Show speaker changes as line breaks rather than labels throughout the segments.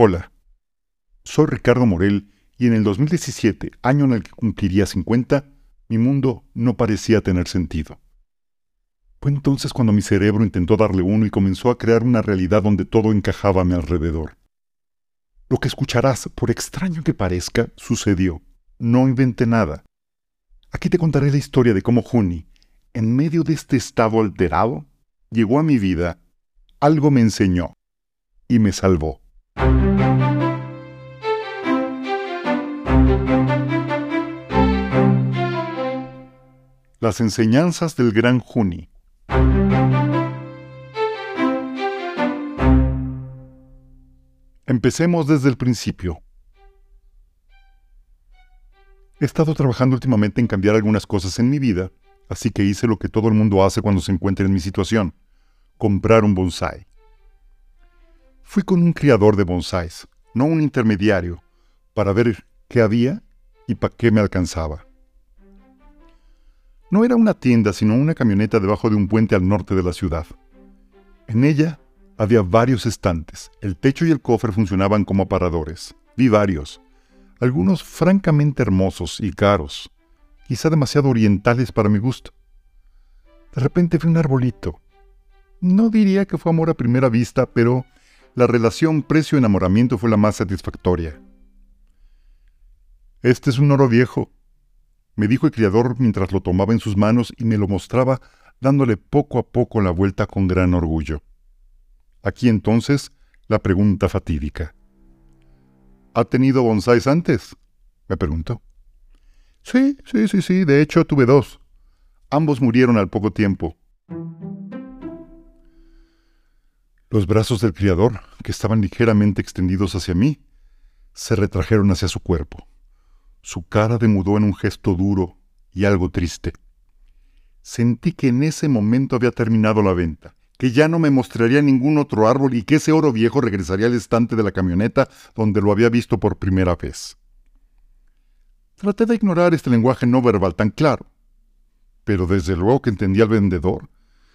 Hola, soy Ricardo Morel y en el 2017, año en el que cumpliría 50, mi mundo no parecía tener sentido. Fue entonces cuando mi cerebro intentó darle uno y comenzó a crear una realidad donde todo encajaba a mi alrededor. Lo que escucharás, por extraño que parezca, sucedió. No inventé nada. Aquí te contaré la historia de cómo Juni, en medio de este estado alterado, llegó a mi vida, algo me enseñó y me salvó. Las enseñanzas del gran Juni. Empecemos desde el principio. He estado trabajando últimamente en cambiar algunas cosas en mi vida, así que hice lo que todo el mundo hace cuando se encuentra en mi situación, comprar un bonsai. Fui con un criador de bonsáis, no un intermediario, para ver qué había y para qué me alcanzaba. No era una tienda, sino una camioneta debajo de un puente al norte de la ciudad. En ella había varios estantes. El techo y el cofre funcionaban como aparadores. Vi varios, algunos francamente hermosos y caros, quizá demasiado orientales para mi gusto. De repente vi un arbolito. No diría que fue amor a primera vista, pero la relación precio-enamoramiento fue la más satisfactoria. Este es un oro viejo, me dijo el criador mientras lo tomaba en sus manos y me lo mostraba dándole poco a poco la vuelta con gran orgullo. Aquí entonces la pregunta fatídica. ¿Ha tenido bonsáis antes? me preguntó. Sí, sí, sí, sí, de hecho tuve dos. Ambos murieron al poco tiempo. Los brazos del criador, que estaban ligeramente extendidos hacia mí, se retrajeron hacia su cuerpo. Su cara demudó en un gesto duro y algo triste. Sentí que en ese momento había terminado la venta, que ya no me mostraría ningún otro árbol y que ese oro viejo regresaría al estante de la camioneta donde lo había visto por primera vez. Traté de ignorar este lenguaje no verbal tan claro, pero desde luego que entendí al vendedor.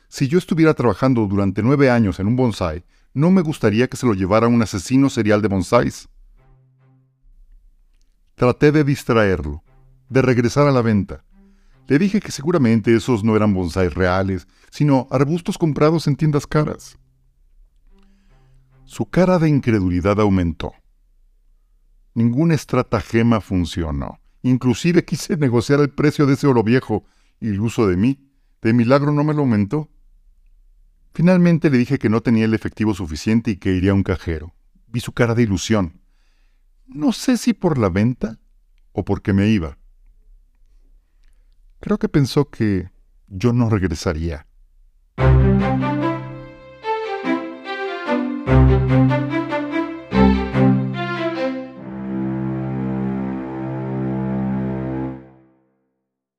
Si yo estuviera trabajando durante nueve años en un bonsai, no me gustaría que se lo llevara un asesino serial de bonsáis. Traté de distraerlo, de regresar a la venta. Le dije que seguramente esos no eran bonsáis reales, sino arbustos comprados en tiendas caras. Su cara de incredulidad aumentó. Ningún estratagema funcionó. Inclusive quise negociar el precio de ese oro viejo, iluso de mí. De milagro no me lo aumentó. Finalmente le dije que no tenía el efectivo suficiente y que iría a un cajero. Vi su cara de ilusión. No sé si por la venta o porque me iba. Creo que pensó que yo no regresaría.